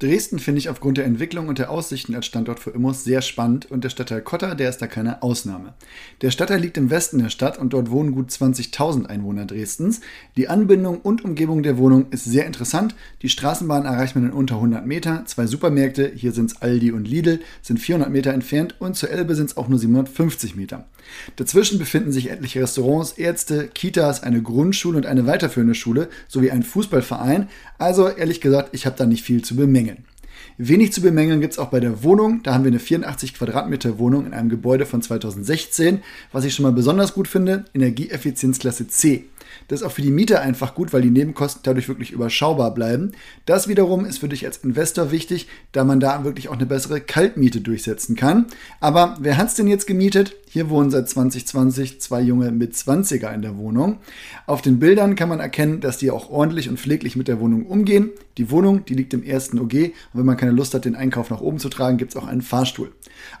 Dresden finde ich aufgrund der Entwicklung und der Aussichten als Standort für Immos sehr spannend und der Stadtteil Kotter, der ist da keine Ausnahme. Der Stadtteil liegt im Westen der Stadt und dort wohnen gut 20.000 Einwohner Dresdens. Die Anbindung und Umgebung der Wohnung ist sehr interessant. Die Straßenbahn erreicht man in unter 100 Meter. Zwei Supermärkte, hier sind es Aldi und Lidl, sind 400 Meter entfernt und zur Elbe sind es auch nur 750 Meter. Dazwischen befinden sich etliche Restaurants, Ärzte, Kitas, eine Grundschule und eine weiterführende Schule sowie ein Fußballverein. Also ehrlich gesagt, ich habe da nicht viel zu bemängeln. Wenig zu bemängeln gibt es auch bei der Wohnung. Da haben wir eine 84 Quadratmeter Wohnung in einem Gebäude von 2016. Was ich schon mal besonders gut finde, Energieeffizienzklasse C. Das ist auch für die Mieter einfach gut, weil die Nebenkosten dadurch wirklich überschaubar bleiben. Das wiederum ist für dich als Investor wichtig, da man da wirklich auch eine bessere Kaltmiete durchsetzen kann. Aber wer hat es denn jetzt gemietet? Hier wohnen seit 2020 zwei junge mit 20er in der Wohnung. Auf den Bildern kann man erkennen, dass die auch ordentlich und pfleglich mit der Wohnung umgehen. Die Wohnung, die liegt im ersten OG und wenn man keine Lust hat, den Einkauf nach oben zu tragen, gibt es auch einen Fahrstuhl.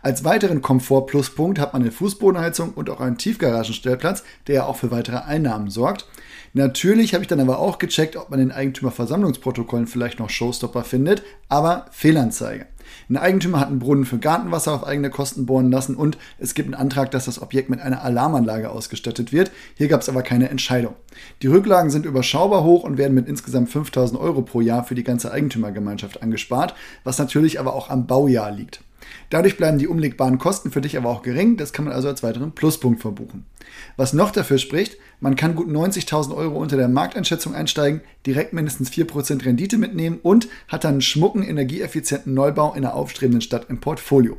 Als weiteren Komfort-Pluspunkt hat man eine Fußbodenheizung und auch einen Tiefgaragenstellplatz, der ja auch für weitere Einnahmen sorgt. Natürlich habe ich dann aber auch gecheckt, ob man in Eigentümerversammlungsprotokollen vielleicht noch Showstopper findet, aber Fehlanzeige. Ein Eigentümer hat einen Brunnen für Gartenwasser auf eigene Kosten bohren lassen und es gibt einen Antrag, dass das Objekt mit einer Alarmanlage ausgestattet wird. Hier gab es aber keine Entscheidung. Die Rücklagen sind überschaubar hoch und werden mit insgesamt 5000 Euro pro Jahr für die ganze Eigentümergemeinschaft angespart, was natürlich aber auch am Baujahr liegt. Dadurch bleiben die umlegbaren Kosten für dich aber auch gering, das kann man also als weiteren Pluspunkt verbuchen. Was noch dafür spricht, man kann gut 90.000 Euro unter der Markteinschätzung einsteigen, direkt mindestens 4% Rendite mitnehmen und hat dann einen schmucken, energieeffizienten Neubau in einer aufstrebenden Stadt im Portfolio.